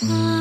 Mm.